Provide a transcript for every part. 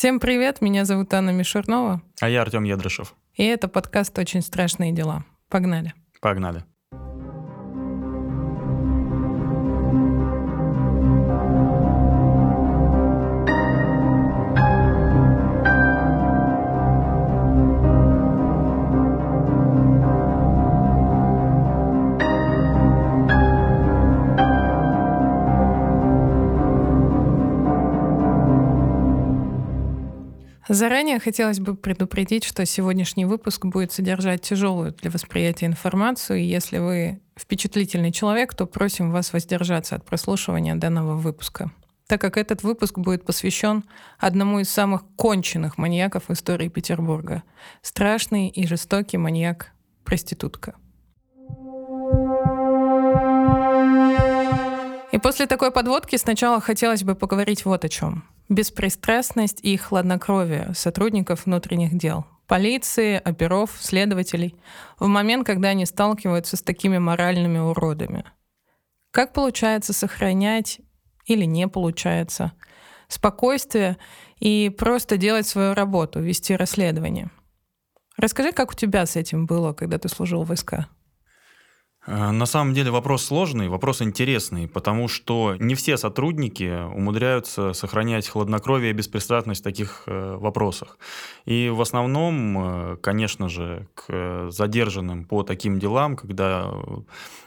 Всем привет, меня зовут Анна Мишурнова. А я Артем Ядрышев. И это подкаст «Очень страшные дела». Погнали. Погнали. Заранее хотелось бы предупредить, что сегодняшний выпуск будет содержать тяжелую для восприятия информацию, и если вы впечатлительный человек, то просим вас воздержаться от прослушивания данного выпуска, так как этот выпуск будет посвящен одному из самых конченных маньяков истории Петербурга — страшный и жестокий маньяк-проститутка. И после такой подводки сначала хотелось бы поговорить вот о чем — беспристрастность и хладнокровие сотрудников внутренних дел, полиции, оперов, следователей в момент, когда они сталкиваются с такими моральными уродами. Как получается сохранять или не получается спокойствие и просто делать свою работу, вести расследование? Расскажи, как у тебя с этим было, когда ты служил в войска? Э, на самом деле вопрос сложный, вопрос интересный, потому что не все сотрудники умудряются сохранять хладнокровие и беспристрастность в таких э, вопросах. И в основном, э, конечно же, к задержанным по таким делам, когда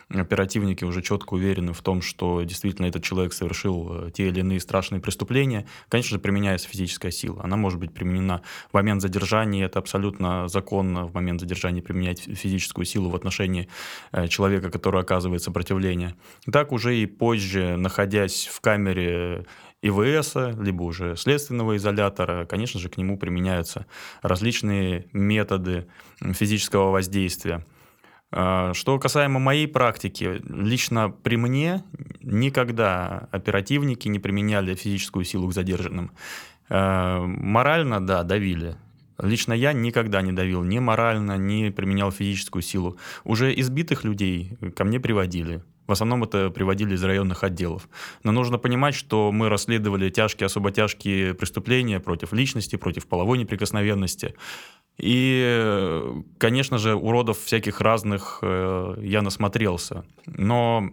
оперативники уже четко уверены в том, что действительно этот человек совершил э, те или иные страшные преступления, конечно же, применяется физическая сила. Она может быть применена в момент задержания, это абсолютно законно в момент задержания применять физическую силу в отношении э, человека, который оказывает сопротивление. Так уже и позже, находясь в камере ИВС, либо уже следственного изолятора, конечно же, к нему применяются различные методы физического воздействия. А, что касаемо моей практики, лично при мне никогда оперативники не применяли физическую силу к задержанным. А, морально, да, давили. Лично я никогда не давил ни морально, ни применял физическую силу. Уже избитых людей ко мне приводили. В основном это приводили из районных отделов. Но нужно понимать, что мы расследовали тяжкие, особо тяжкие преступления против личности, против половой неприкосновенности. И, конечно же, уродов всяких разных э, я насмотрелся. Но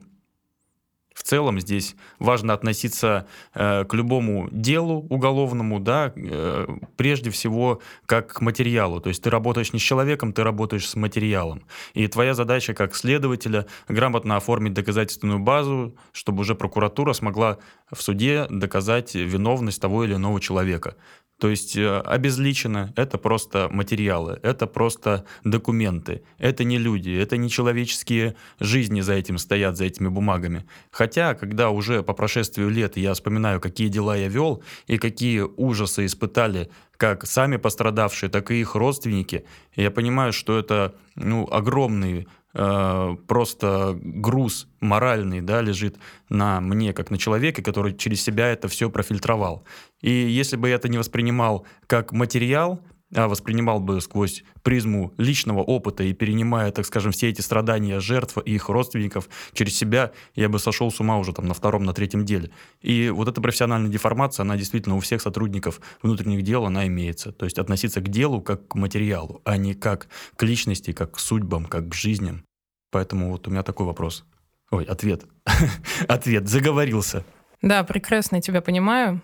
в целом здесь важно относиться э, к любому делу уголовному, да, э, прежде всего как к материалу. То есть ты работаешь не с человеком, ты работаешь с материалом. И твоя задача как следователя грамотно оформить доказательственную базу, чтобы уже прокуратура смогла в суде доказать виновность того или иного человека. То есть э, обезличено, это просто материалы, это просто документы, это не люди, это не человеческие жизни за этим стоят, за этими бумагами. Хотя, когда уже по прошествию лет я вспоминаю, какие дела я вел и какие ужасы испытали как сами пострадавшие, так и их родственники, я понимаю, что это ну, огромный Э, просто груз моральный да, лежит на мне, как на человеке, который через себя это все профильтровал. И если бы я это не воспринимал как материал, воспринимал бы сквозь призму личного опыта и перенимая, так скажем, все эти страдания жертв и их родственников через себя, я бы сошел с ума уже там на втором, на третьем деле. И вот эта профессиональная деформация, она действительно у всех сотрудников внутренних дел, она имеется. То есть относиться к делу как к материалу, а не как к личности, как к судьбам, как к жизням. Поэтому вот у меня такой вопрос. Ой, ответ. ответ, заговорился. Да, прекрасно тебя понимаю.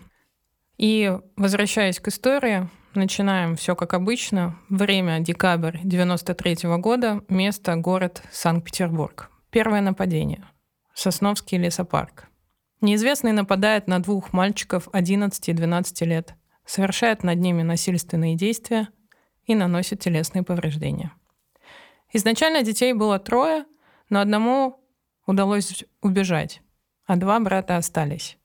И возвращаясь к истории, Начинаем все как обычно. Время декабрь 93 -го года. Место город Санкт-Петербург. Первое нападение. Сосновский лесопарк. Неизвестный нападает на двух мальчиков 11 и 12 лет, совершает над ними насильственные действия и наносит телесные повреждения. Изначально детей было трое, но одному удалось убежать, а два брата остались.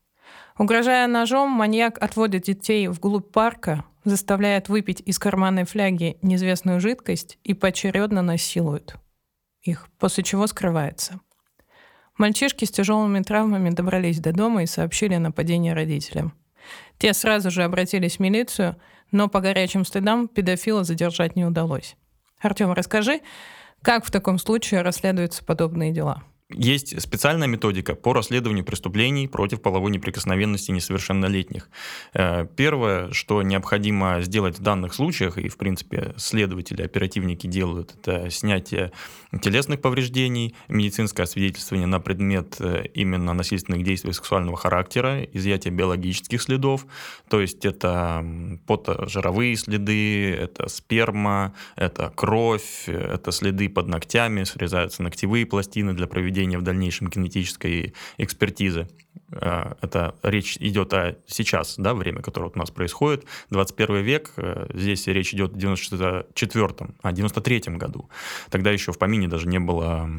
Угрожая ножом, маньяк отводит детей вглубь парка, заставляет выпить из карманной фляги неизвестную жидкость и поочередно насилует их, после чего скрывается. Мальчишки с тяжелыми травмами добрались до дома и сообщили о нападении родителям. Те сразу же обратились в милицию, но по горячим следам педофила задержать не удалось. Артем, расскажи, как в таком случае расследуются подобные дела? Есть специальная методика по расследованию преступлений против половой неприкосновенности несовершеннолетних. Э, первое, что необходимо сделать в данных случаях, и, в принципе, следователи, оперативники делают, это снятие телесных повреждений, медицинское освидетельствование на предмет э, именно насильственных действий сексуального характера, изъятие биологических следов, то есть это потожировые следы, это сперма, это кровь, это следы под ногтями, срезаются ногтевые пластины для проведения проведения в дальнейшем кинетической экспертизы. Э, это речь идет о сейчас, да, время, которое у нас происходит, 21 век, э, здесь речь идет о 94 а 93 году. Тогда еще в помине даже не было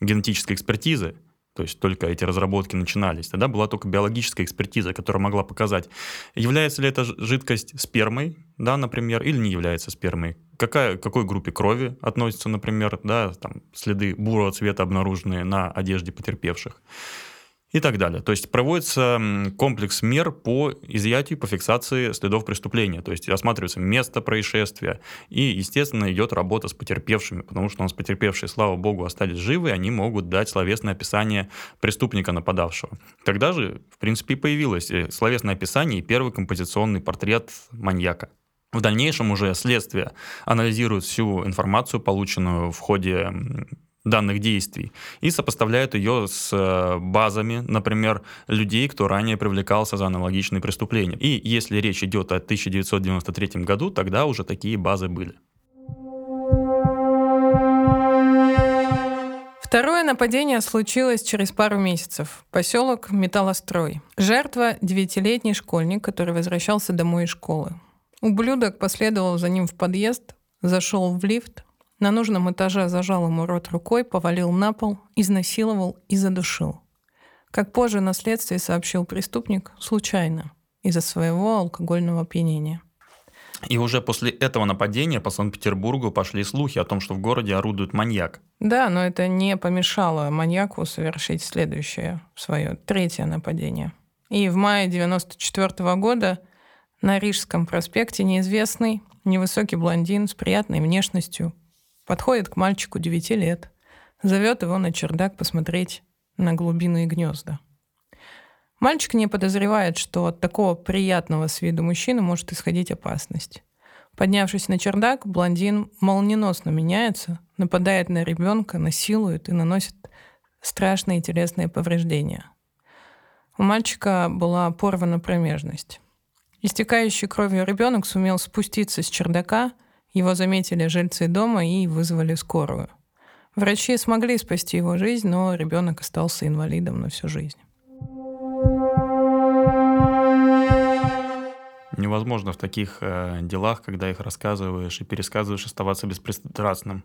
генетической экспертизы, то есть только эти разработки начинались. Тогда была только биологическая экспертиза, которая могла показать, является ли эта жидкость спермой, да, например, или не является спермой. Какая, какой группе крови относится, например, да, там следы бурого цвета обнаруженные на одежде потерпевших и так далее. То есть проводится комплекс мер по изъятию, по фиксации следов преступления. То есть осматривается место происшествия, и, естественно, идет работа с потерпевшими, потому что у нас потерпевшие, слава богу, остались живы, они могут дать словесное описание преступника нападавшего. Тогда же, в принципе, появилось э, словесное описание и первый композиционный портрет маньяка. В дальнейшем уже следствие анализирует всю информацию, полученную в ходе данных действий и сопоставляют ее с э, базами, например, людей, кто ранее привлекался за аналогичные преступления. И если речь идет о 1993 году, тогда уже такие базы были. Второе нападение случилось через пару месяцев. Поселок Металлострой. Жертва – девятилетний школьник, который возвращался домой из школы. Ублюдок последовал за ним в подъезд, зашел в лифт, на нужном этаже зажал ему рот рукой, повалил на пол, изнасиловал и задушил. Как позже на следствии сообщил преступник, случайно, из-за своего алкогольного опьянения. И уже после этого нападения по Санкт-Петербургу пошли слухи о том, что в городе орудует маньяк. Да, но это не помешало маньяку совершить следующее свое, третье нападение. И в мае 1994 года на Рижском проспекте неизвестный невысокий блондин с приятной внешностью Подходит к мальчику 9 лет, зовет его на чердак посмотреть на глубины гнезда. Мальчик не подозревает, что от такого приятного с виду мужчины может исходить опасность. Поднявшись на чердак, блондин молниеносно меняется, нападает на ребенка, насилует и наносит страшные телесные повреждения. У мальчика была порвана промежность. Истекающий кровью ребенок сумел спуститься с чердака – его заметили жильцы дома и вызвали скорую. Врачи смогли спасти его жизнь, но ребенок остался инвалидом на всю жизнь. Невозможно в таких э, делах, когда их рассказываешь и пересказываешь, оставаться беспристрастным.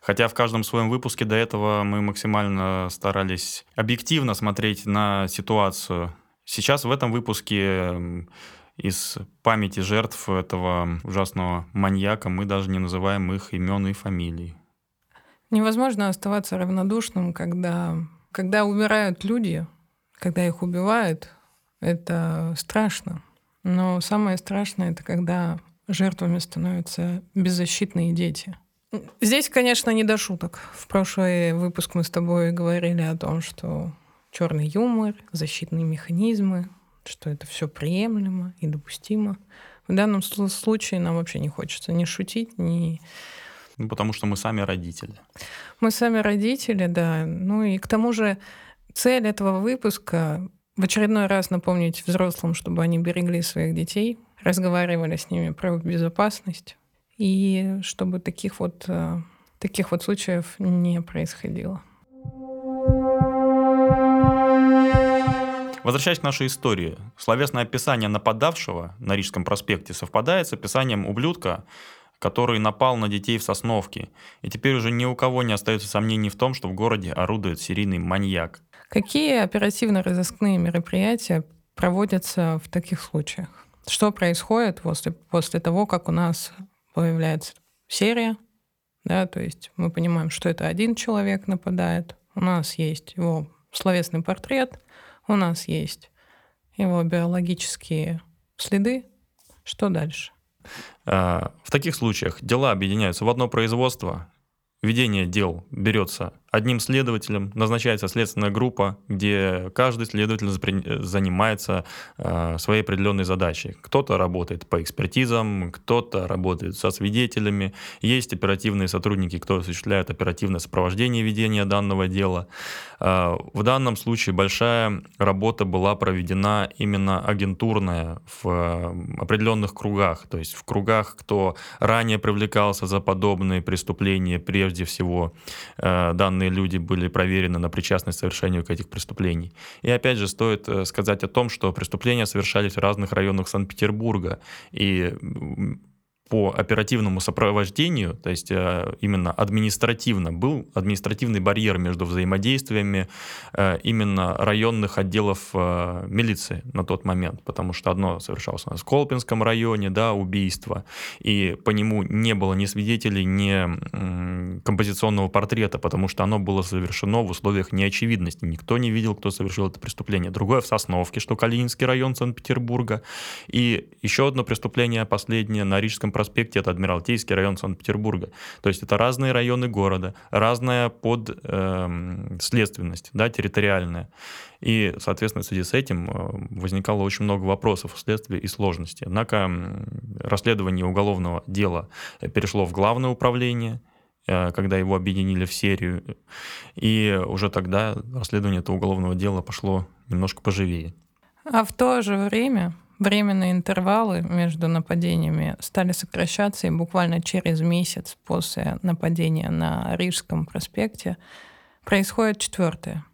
Хотя в каждом своем выпуске до этого мы максимально старались объективно смотреть на ситуацию. Сейчас в этом выпуске из памяти жертв этого ужасного маньяка мы даже не называем их имен и фамилий. Невозможно оставаться равнодушным, когда, когда умирают люди, когда их убивают. Это страшно. Но самое страшное это когда жертвами становятся беззащитные дети. Здесь, конечно, не до шуток. В прошлый выпуск мы с тобой говорили о том, что черный юмор, защитные механизмы, что это все приемлемо и допустимо. В данном случае нам вообще не хочется ни шутить, ни... Ну, потому что мы сами родители. Мы сами родители, да. Ну и к тому же цель этого выпуска в очередной раз напомнить взрослым, чтобы они берегли своих детей, разговаривали с ними про безопасность, и чтобы таких вот, э, таких вот случаев не происходило. Возвращаясь к нашей истории, словесное описание нападавшего на Рижском проспекте совпадает с описанием ублюдка, который напал на детей в Сосновке. И теперь уже ни у кого не остается сомнений в том, что в городе орудует серийный маньяк. Какие оперативно-розыскные мероприятия проводятся в таких случаях? Что происходит после, после того, как у нас появляется серия? Да, то есть мы понимаем, что это один человек нападает, у нас есть его словесный портрет, у нас есть его биологические следы. Что дальше? А, в таких случаях дела объединяются в одно производство, ведение дел берется одним следователем назначается следственная группа, где каждый следователь занимается э, своей определенной задачей. Кто-то работает по экспертизам, кто-то работает со свидетелями, есть оперативные сотрудники, кто осуществляет оперативное сопровождение ведения данного дела. Э, в данном случае большая работа была проведена именно агентурная в э, определенных кругах, то есть в кругах, кто ранее привлекался за подобные преступления, прежде всего э, данные люди были проверены на причастность к совершению этих преступлений. И опять же стоит э, сказать о том, что преступления совершались в разных районах Санкт-Петербурга, и по оперативному сопровождению, то есть э, именно административно, был административный барьер между взаимодействиями э, именно районных отделов э, милиции на тот момент, потому что одно совершалось у нас в Колпинском районе, да, убийство, и по нему не было ни свидетелей, ни композиционного портрета, потому что оно было совершено в условиях неочевидности. Никто не видел, кто совершил это преступление. Другое в Сосновке, что Калининский район Санкт-Петербурга. И еще одно преступление, последнее, на Рижском проспекте это Адмиралтейский район Санкт-Петербурга. То есть это разные районы города, разная подследственность, эм, да, территориальная. И, соответственно, в связи с этим э, возникало очень много вопросов следствия и сложностей. Однако расследование уголовного дела перешло в главное управление, э, когда его объединили в серию. И уже тогда расследование этого уголовного дела пошло немножко поживее. А в то же время временные интервалы между нападениями стали сокращаться, и буквально через месяц после нападения на Рижском проспекте происходит четвертое.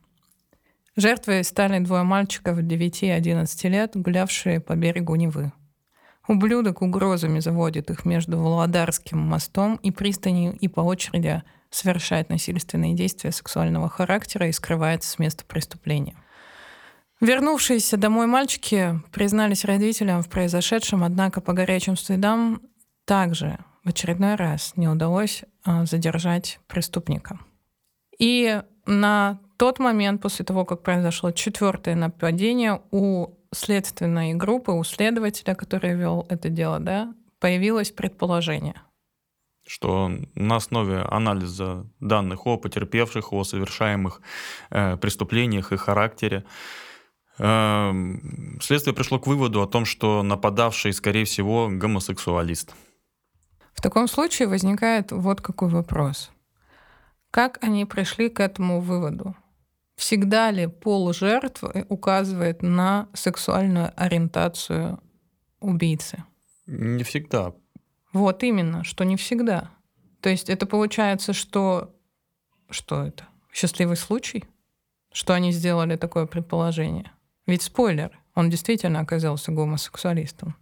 Жертвой стали двое мальчиков 9 и 11 лет, гулявшие по берегу Невы. Ублюдок угрозами заводит их между Володарским мостом и пристанью и по очереди совершает насильственные действия сексуального характера и скрывается с места преступления. Вернувшиеся домой мальчики признались родителям в произошедшем, однако по горячим следам также в очередной раз не удалось а, задержать преступника. И на тот момент, после того, как произошло четвертое нападение, у следственной группы, у следователя, который вел это дело, да, появилось предположение. Что на основе анализа данных о потерпевших, о совершаемых э, преступлениях и характере, следствие пришло к выводу о том, что нападавший, скорее всего, гомосексуалист. В таком случае возникает вот какой вопрос. Как они пришли к этому выводу? Всегда ли пол жертвы указывает на сексуальную ориентацию убийцы? Не всегда. Вот именно, что не всегда. То есть это получается, что... Что это? Счастливый случай? Что они сделали такое предположение? Ведь спойлер, он действительно оказался гомосексуалистом.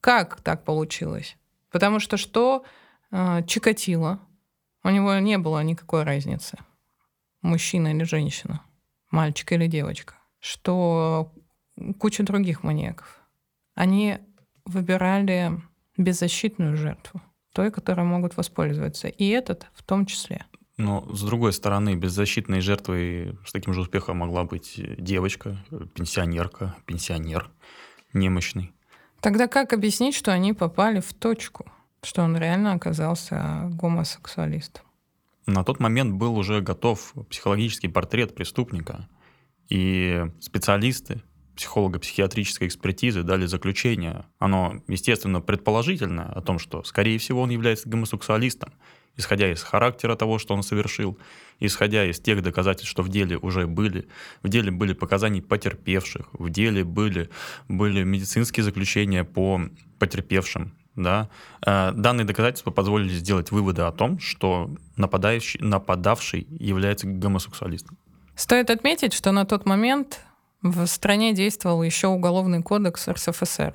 Как так получилось? Потому что что э, Чикатило, у него не было никакой разницы, мужчина или женщина, мальчик или девочка, что куча других маньяков. Они выбирали беззащитную жертву, той, которой могут воспользоваться. И этот в том числе. Но, с другой стороны, беззащитной жертвой с таким же успехом могла быть девочка, пенсионерка, пенсионер немощный. Тогда как объяснить, что они попали в точку, что он реально оказался гомосексуалистом? На тот момент был уже готов психологический портрет преступника, и специалисты психолого-психиатрической экспертизы дали заключение. Оно, естественно, предположительное о том, что, скорее всего, он является гомосексуалистом, исходя из характера того, что он совершил, исходя из тех доказательств, что в деле уже были. В деле были показания потерпевших, в деле были, были медицинские заключения по потерпевшим. Да? Э, данные доказательства позволили сделать выводы о том, что нападающий, нападавший является гомосексуалистом. Стоит отметить, что на тот момент в стране действовал еще Уголовный кодекс РСФСР.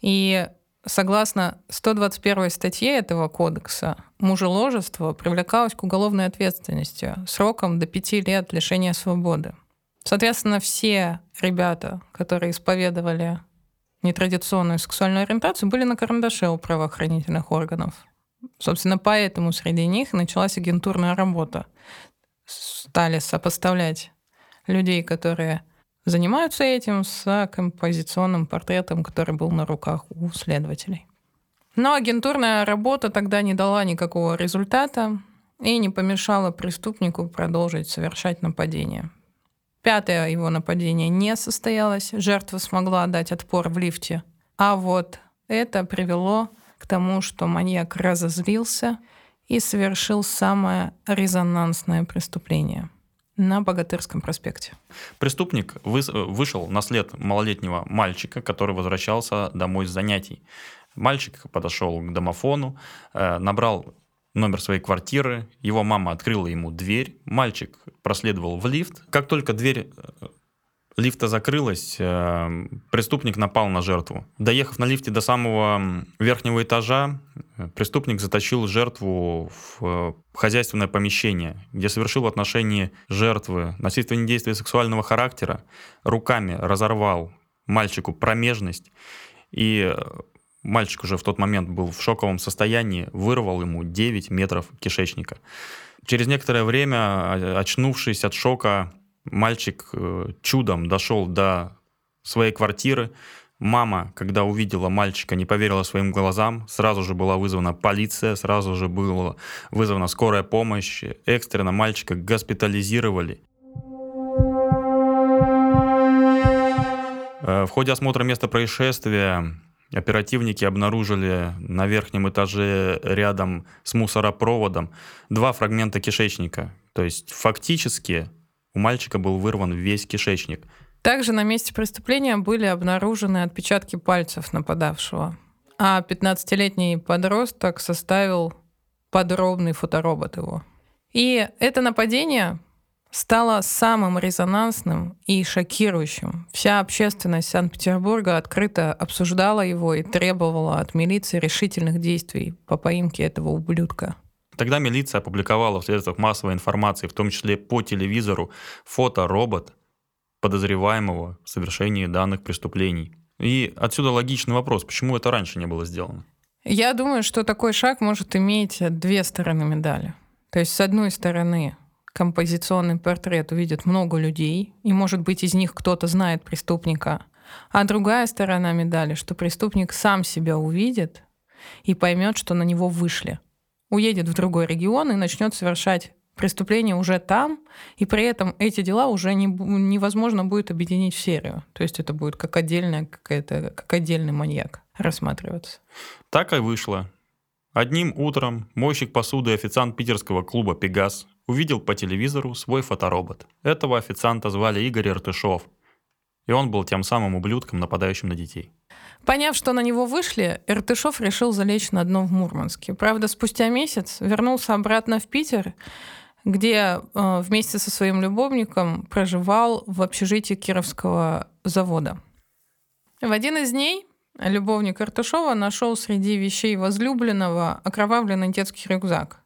И Согласно 121 статье этого кодекса, мужеложество привлекалось к уголовной ответственности сроком до пяти лет лишения свободы. Соответственно, все ребята, которые исповедовали нетрадиционную сексуальную ориентацию, были на карандаше у правоохранительных органов. Собственно, поэтому среди них началась агентурная работа. Стали сопоставлять людей, которые занимаются этим с композиционным портретом, который был на руках у следователей. Но агентурная работа тогда не дала никакого результата, и не помешало преступнику продолжить совершать нападение. Пятое его нападение не состоялось, жертва смогла дать отпор в лифте. А вот это привело к тому, что маньяк разозлился и совершил самое резонансное преступление на Богатырском проспекте. Преступник вышел на след малолетнего мальчика, который возвращался домой с занятий. Мальчик подошел к домофону, э, набрал номер своей квартиры, его мама открыла ему дверь, мальчик проследовал в лифт. Как только дверь э, лифта закрылась, э, преступник напал на жертву. Доехав на лифте до самого верхнего этажа, преступник затащил жертву в хозяйственное помещение, где совершил в отношении жертвы насильственные действия сексуального характера, руками разорвал мальчику промежность и Мальчик уже в тот момент был в шоковом состоянии, вырвал ему 9 метров кишечника. Через некоторое время, очнувшись от шока, мальчик э, чудом дошел до своей квартиры. Мама, когда увидела мальчика, не поверила своим глазам. Сразу же была вызвана полиция, сразу же была вызвана скорая помощь. Экстренно мальчика госпитализировали. Э, в ходе осмотра места происшествия Оперативники обнаружили на верхнем этаже рядом с мусоропроводом два фрагмента кишечника. То есть фактически у мальчика был вырван весь кишечник. Также на месте преступления были обнаружены отпечатки пальцев нападавшего. А 15-летний подросток составил подробный фоторобот его. И это нападение стало самым резонансным и шокирующим. Вся общественность Санкт-Петербурга открыто обсуждала его и требовала от милиции решительных действий по поимке этого ублюдка. Тогда милиция опубликовала в средствах массовой информации, в том числе по телевизору, фото-робот подозреваемого в совершении данных преступлений. И отсюда логичный вопрос, почему это раньше не было сделано? Я думаю, что такой шаг может иметь две стороны медали. То есть, с одной стороны, композиционный портрет увидит много людей, и, может быть, из них кто-то знает преступника. А другая сторона медали, что преступник сам себя увидит и поймет, что на него вышли. Уедет в другой регион и начнет совершать преступление уже там, и при этом эти дела уже не, невозможно будет объединить в серию. То есть это будет как отдельная какая-то, как отдельный маньяк рассматриваться. Так и вышло. Одним утром мойщик посуды и официант питерского клуба «Пегас» увидел по телевизору свой фоторобот. Этого официанта звали Игорь Иртышов, и он был тем самым ублюдком, нападающим на детей. Поняв, что на него вышли, Иртышов решил залечь на дно в Мурманске. Правда, спустя месяц вернулся обратно в Питер, где э, вместе со своим любовником проживал в общежитии Кировского завода. В один из дней любовник Иртышова нашел среди вещей возлюбленного окровавленный детский рюкзак.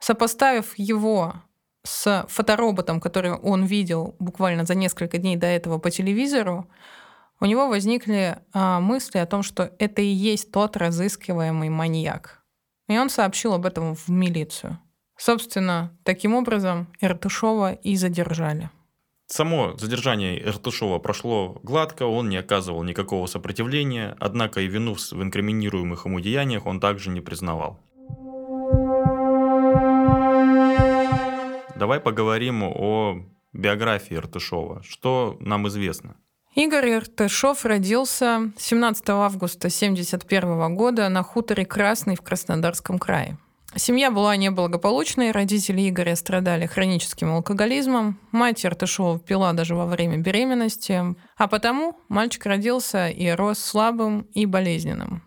Сопоставив его с фотороботом, который он видел буквально за несколько дней до этого по телевизору, у него возникли а, мысли о том, что это и есть тот разыскиваемый маньяк. И он сообщил об этом в милицию. Собственно, таким образом Иртышова и задержали. Само задержание Иртышова прошло гладко, он не оказывал никакого сопротивления, однако и вину в инкриминируемых ему деяниях он также не признавал. Давай поговорим о биографии Иртышова. Что нам известно? Игорь Иртышов родился 17 августа 1971 года на хуторе Красный в Краснодарском крае. Семья была неблагополучной, родители Игоря страдали хроническим алкоголизмом, мать Иртышова пила даже во время беременности, а потому мальчик родился и рос слабым и болезненным.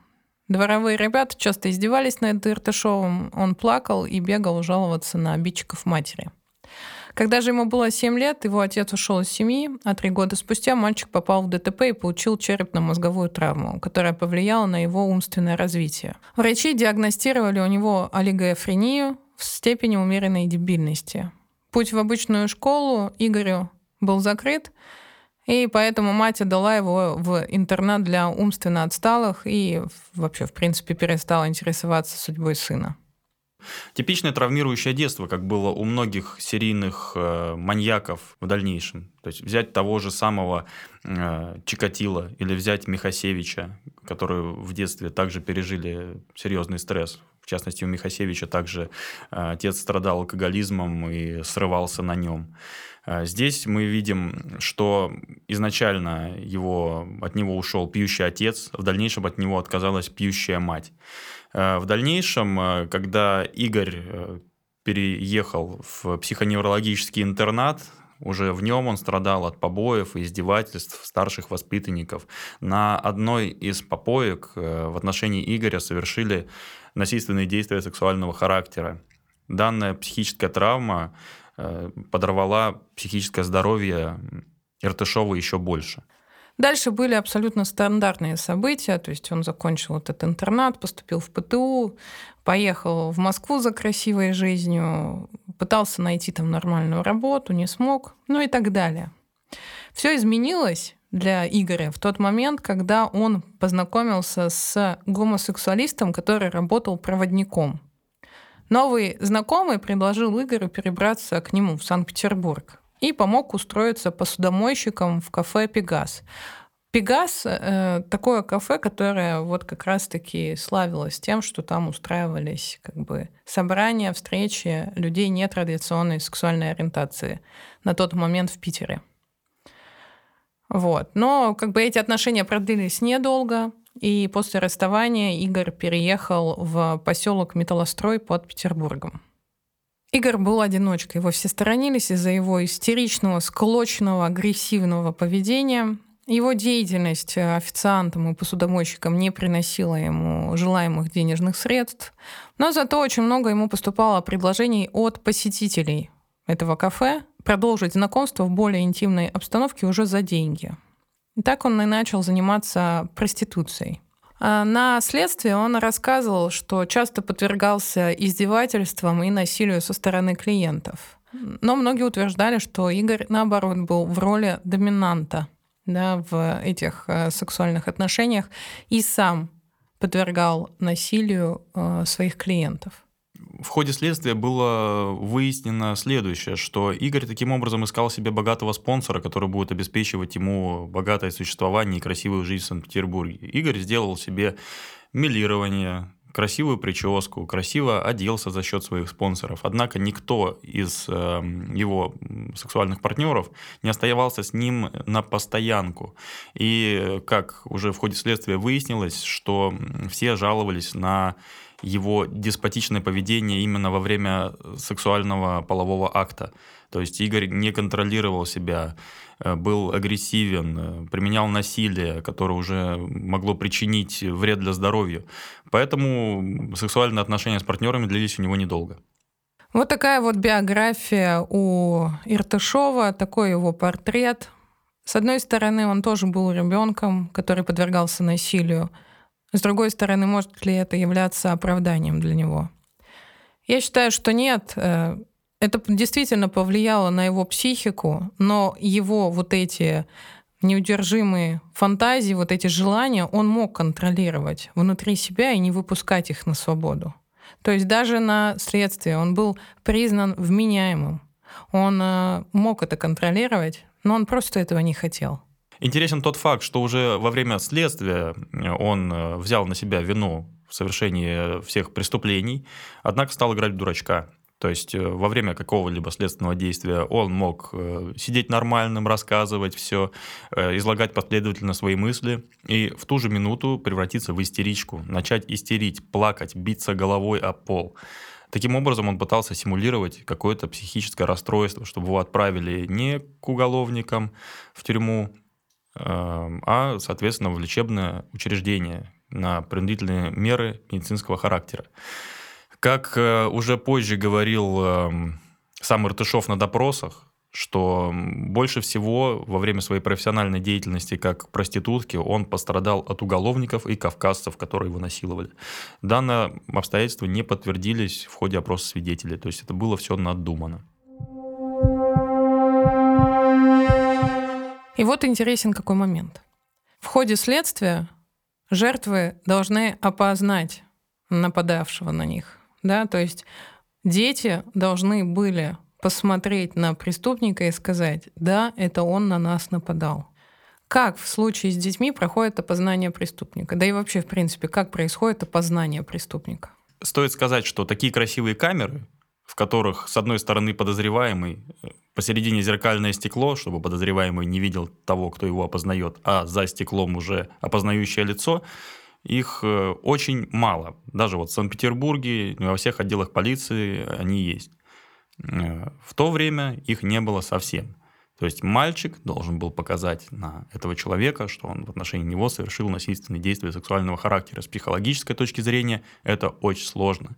Дворовые ребята часто издевались над Иртышовым, он плакал и бегал жаловаться на обидчиков матери – когда же ему было 7 лет, его отец ушел из семьи, а три года спустя мальчик попал в ДТП и получил черепно-мозговую травму, которая повлияла на его умственное развитие. Врачи диагностировали у него олигофрению в степени умеренной дебильности. Путь в обычную школу Игорю был закрыт, и поэтому мать отдала его в интернат для умственно отсталых и вообще, в принципе, перестала интересоваться судьбой сына. Типичное травмирующее детство, как было у многих серийных э, маньяков в дальнейшем. То есть взять того же самого э, Чикатила или взять Михасевича, которые в детстве также пережили серьезный стресс В частности, у Михасевича также отец страдал алкоголизмом и срывался на нем. Здесь мы видим, что изначально его, от него ушел пьющий отец, в дальнейшем от него отказалась пьющая мать. В дальнейшем, когда Игорь переехал в психоневрологический интернат, уже в нем он страдал от побоев и издевательств старших воспитанников. На одной из попоек э, в отношении Игоря совершили насильственные действия сексуального характера. Данная психическая травма э, подорвала психическое здоровье Иртышова еще больше. Дальше были абсолютно стандартные события, то есть он закончил этот интернат, поступил в ПТУ, поехал в Москву за красивой жизнью, пытался найти там нормальную работу, не смог, ну и так далее. Все изменилось для Игоря в тот момент, когда он познакомился с гомосексуалистом, который работал проводником. Новый знакомый предложил Игорю перебраться к нему в Санкт-Петербург и помог устроиться посудомойщиком в кафе «Пегас». Пегас э, такое кафе, которое вот как раз-таки славилось тем, что там устраивались как бы собрания, встречи людей нетрадиционной сексуальной ориентации на тот момент в Питере. Вот. Но как бы эти отношения продлились недолго, и после расставания Игорь переехал в поселок Металлострой под Петербургом. Игорь был одиночкой, его все сторонились из-за его истеричного, склочного, агрессивного поведения. Его деятельность официантом и посудомойщиком не приносила ему желаемых денежных средств, но зато очень много ему поступало предложений от посетителей этого кафе продолжить знакомство в более интимной обстановке уже за деньги. И так он и начал заниматься проституцией. А на следствии он рассказывал, что часто подвергался издевательствам и насилию со стороны клиентов. Но многие утверждали, что Игорь, наоборот, был в роли доминанта да, в этих э, сексуальных отношениях и сам подвергал насилию э, своих клиентов в ходе следствия было выяснено следующее, что Игорь таким образом искал себе богатого спонсора, который будет обеспечивать ему богатое существование и красивую жизнь в Санкт-Петербурге. Игорь сделал себе милирование, красивую прическу, красиво оделся за счет своих спонсоров. Однако никто из э, его сексуальных партнеров не оставался с ним на постоянку. И как уже в ходе следствия выяснилось, что все жаловались на его деспотичное поведение именно во время сексуального полового акта. То есть Игорь не контролировал себя, э, был агрессивен, э, применял насилие, которое уже могло причинить вред для здоровья. Поэтому сексуальные отношения с партнерами длились у него недолго. Вот такая вот биография у Иртышова, такой его портрет. С одной стороны, он тоже был ребенком, который подвергался насилию. С другой стороны, может ли это являться оправданием для него? Я считаю, что нет. Э, это действительно повлияло на его психику, но его вот эти неудержимые фантазии, вот эти желания он мог контролировать внутри себя и не выпускать их на свободу. То есть даже на следствии он был признан вменяемым. Он э, мог это контролировать, но он просто этого не хотел. Интересен тот факт, что уже во время следствия э, он э, взял на себя вину в совершении всех преступлений, однако стал играть в дурачка. То есть э, во время какого-либо следственного действия он мог сидеть нормальным, рассказывать все, излагать последовательно свои мысли и в ту же минуту превратиться в истеричку, начать истерить, плакать, биться головой о пол. Таким образом, он пытался симулировать какое-то психическое расстройство, чтобы его отправили не к уголовникам в тюрьму, а, соответственно, в лечебное учреждение на принудительные меры медицинского характера. Как э, уже позже говорил эм, сам Иртышов на допросах, что больше всего во время своей профессиональной деятельности как проститутки он пострадал от уголовников и кавказцев, которые его насиловали. Данные обстоятельства не подтвердились в ходе опроса свидетелей, то есть это было все надумано. И вот интересен какой момент. В ходе следствия жертвы должны опознать нападавшего на них. Да? То есть дети должны были посмотреть на преступника и сказать, да, это он на нас нападал. Как в случае с детьми проходит опознание преступника? Да и вообще, в принципе, как происходит опознание преступника? стоит сказать, что такие красивые камеры, в которых с одной стороны подозреваемый, э, посередине зеркальное стекло, чтобы подозреваемый не видел того, кто его опознает, а за стеклом уже опознающее лицо, их э, очень мало. Даже вот в Санкт-Петербурге, во всех отделах полиции они есть. Э, в то время их не было совсем. То есть мальчик должен был показать на этого человека, что он в отношении него совершил насильственные действия сексуального характера. С психологической точки зрения это очень сложно.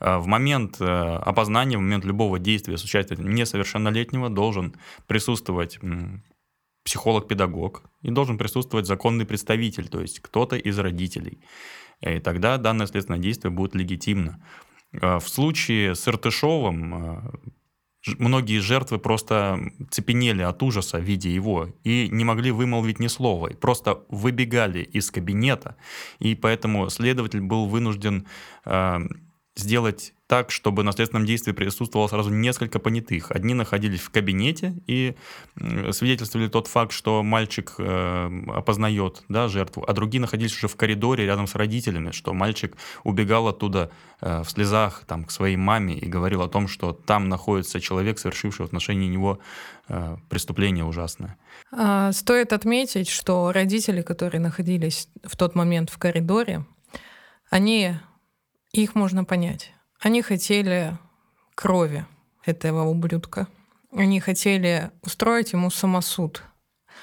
Э, в момент э, опознания, в момент любого действия с участием несовершеннолетнего должен присутствовать психолог-педагог и должен присутствовать законный представитель, то есть кто-то из родителей. И тогда данное следственное действие будет легитимно. Э, в случае с Иртышовым многие жертвы просто цепенели от ужаса, видя его, и не могли вымолвить ни слова, и просто выбегали из кабинета, и поэтому следователь был вынужден сделать так, чтобы на следственном действии присутствовало сразу несколько понятых. Одни находились в кабинете и свидетельствовали тот факт, что мальчик э, опознает да, жертву, а другие находились уже в коридоре рядом с родителями, что мальчик убегал оттуда э, в слезах там, к своей маме и говорил о том, что там находится человек, совершивший в отношении него э, преступление ужасное. А, стоит отметить, что родители, которые находились в тот момент в коридоре, они их можно понять. Они хотели крови этого ублюдка. Они хотели устроить ему самосуд.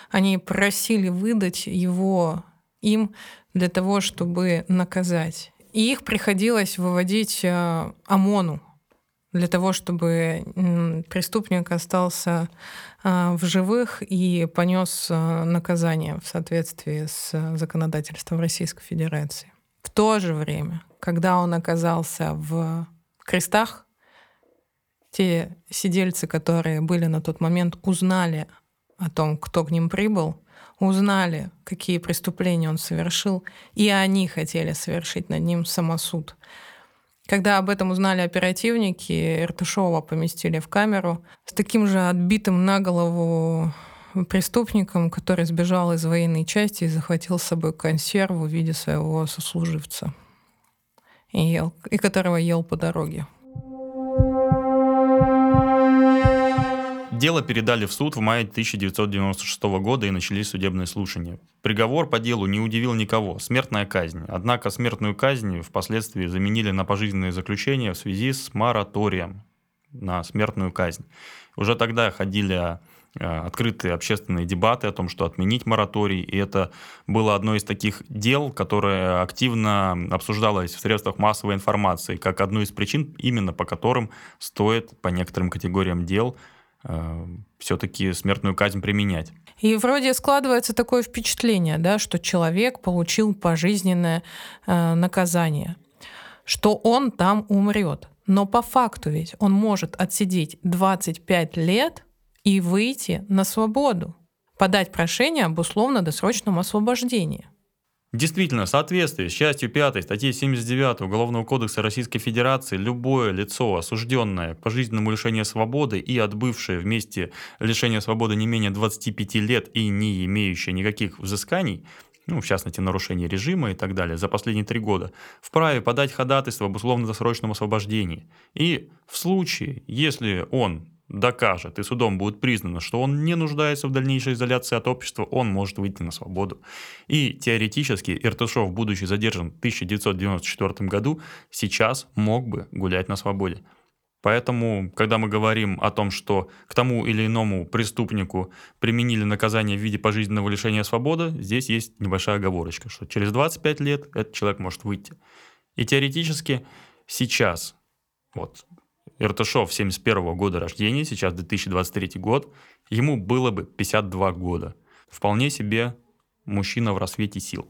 Они просили выдать его им для того, чтобы наказать. И их приходилось выводить э, ОМОНу для того, чтобы преступник остался э, в живых и понес э, наказание в соответствии с законодательством Российской Федерации. В то же время когда он оказался в крестах, те сидельцы, которые были на тот момент, узнали о том, кто к ним прибыл, узнали, какие преступления он совершил, и они хотели совершить над ним самосуд. Когда об этом узнали оперативники, Иртышова поместили в камеру с таким же отбитым на голову преступником, который сбежал из военной части и захватил с собой консерву в виде своего сослуживца и, ел, и которого ел по дороге. Дело передали в суд в мае 1996 года и начались судебные слушания. Приговор по делу не удивил никого – смертная казнь. Однако смертную казнь впоследствии заменили на пожизненное заключение в связи с мораторием на смертную казнь. Уже тогда ходили открытые общественные дебаты о том, что отменить мораторий. И это было одно из таких дел, которое активно обсуждалось в средствах массовой информации, как одну из причин, именно по которым стоит по некоторым категориям дел э, все-таки смертную казнь применять. И вроде складывается такое впечатление, да, что человек получил пожизненное э, наказание, что он там умрет. Но по факту ведь он может отсидеть 25 лет – и выйти на свободу, подать прошение об условно-досрочном освобождении. Действительно, в соответствии с частью 5 статьи 79 Уголовного кодекса Российской Федерации любое лицо, осужденное к пожизненному лишению свободы и отбывшее вместе лишения свободы не менее 25 лет и не имеющее никаких взысканий, ну, в частности, нарушение режима и так далее, за последние три года, вправе подать ходатайство об условно-досрочном освобождении. И в случае, если он докажет и судом будет признано, что он не нуждается в дальнейшей изоляции от общества, он может выйти на свободу. И теоретически Иртышов, будучи задержан в 1994 году, сейчас мог бы гулять на свободе. Поэтому, когда мы говорим о том, что к тому или иному преступнику применили наказание в виде пожизненного лишения свободы, здесь есть небольшая оговорочка, что через 25 лет этот человек может выйти. И теоретически сейчас, вот Иртышов 71 года рождения, сейчас 2023 год, ему было бы 52 года. Вполне себе мужчина в рассвете сил.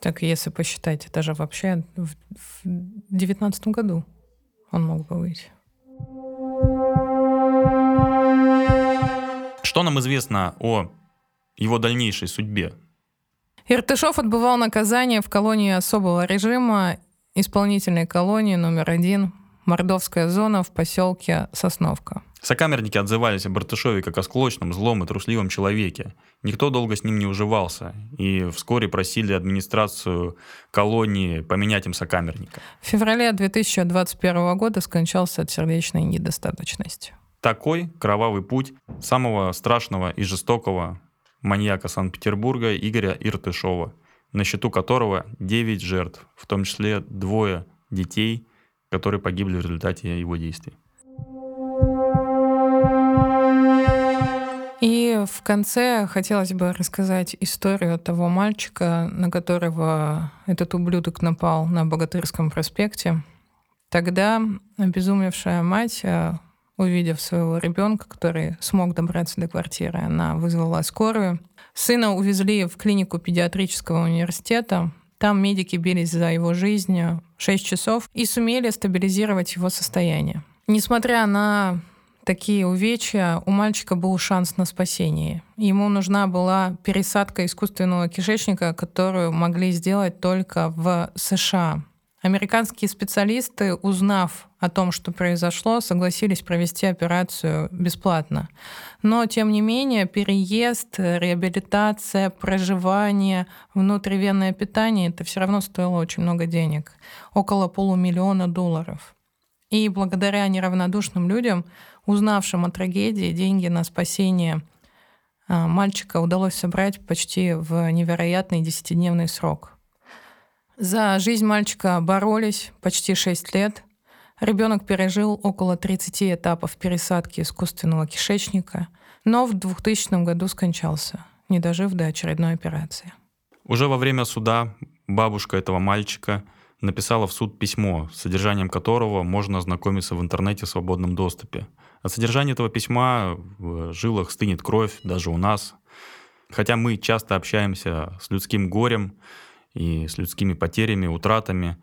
Так если посчитать, это же вообще в 19 году он мог бы выйти. Что нам известно о его дальнейшей судьбе? Иртышов отбывал наказание в колонии особого режима, исполнительной колонии номер один Мордовская зона в поселке Сосновка. Сокамерники отзывались о Бартышове как о склочном, злом и трусливом человеке. Никто долго с ним не уживался, и вскоре просили администрацию колонии поменять им сокамерника. В феврале 2021 года скончался от сердечной недостаточности. Такой кровавый путь самого страшного и жестокого маньяка Санкт-Петербурга Игоря Иртышова, на счету которого 9 жертв, в том числе двое детей, которые погибли в результате его действий. И в конце хотелось бы рассказать историю того мальчика, на которого этот ублюдок напал на Богатырском проспекте. Тогда обезумевшая мать, э, увидев своего ребенка, который смог добраться до квартиры, она вызвала скорую. Сына увезли в клинику педиатрического университета. Там медики бились за его жизнь 6 часов и сумели стабилизировать его состояние. Несмотря на такие увечья, у мальчика был шанс на спасение. Ему нужна была пересадка искусственного кишечника, которую могли сделать только в США. Американские специалисты, узнав о том, что произошло, согласились провести операцию бесплатно. Но, тем не менее, переезд, реабилитация, проживание, внутривенное питание, это все равно стоило очень много денег. Около полумиллиона долларов. И благодаря неравнодушным людям, узнавшим о трагедии, деньги на спасение а, мальчика удалось собрать почти в невероятный десятидневный срок. За жизнь мальчика боролись почти 6 лет. Ребенок пережил около 30 этапов пересадки искусственного кишечника, но в 2000 году скончался, не дожив до очередной операции. Уже во время суда бабушка этого мальчика – написала в суд письмо, с содержанием которого можно ознакомиться в интернете в свободном доступе. От содержания этого письма в жилах стынет кровь даже у нас. Хотя мы часто общаемся с людским горем и с людскими потерями, утратами,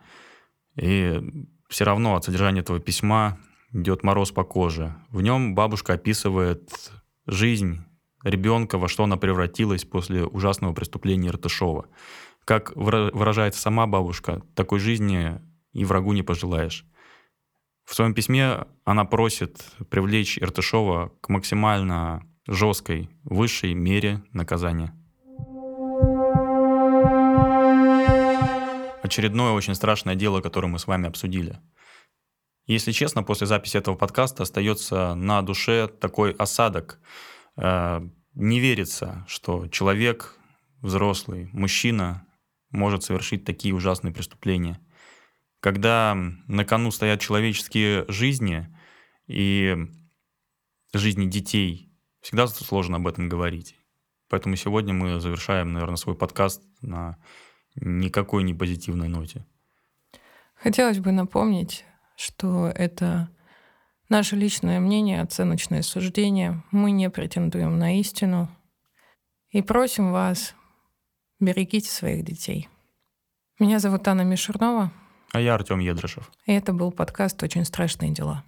и все равно от содержания этого письма идет мороз по коже. В нем бабушка описывает жизнь ребенка, во что она превратилась после ужасного преступления Иртышова. Как выражается сама бабушка, такой жизни и врагу не пожелаешь. В своем письме она просит привлечь Иртышова к максимально жесткой, высшей мере наказания. Очередное очень страшное дело, которое мы с вами обсудили. Если честно, после записи этого подкаста остается на душе такой осадок. Э, не верится, что человек, взрослый, мужчина, может совершить такие ужасные преступления. Когда на кону стоят человеческие жизни и жизни детей, всегда сложно об этом говорить. Поэтому сегодня мы завершаем, наверное, свой подкаст на никакой не позитивной ноте. Хотелось бы напомнить, что это наше личное мнение, оценочное суждение. Мы не претендуем на истину. И просим вас Берегите своих детей. Меня зовут Анна Мишурнова. А я Артем Едрышев. И это был подкаст «Очень страшные дела».